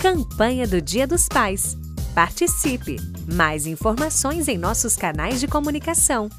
Campanha do Dia dos Pais. Participe! Mais informações em nossos canais de comunicação.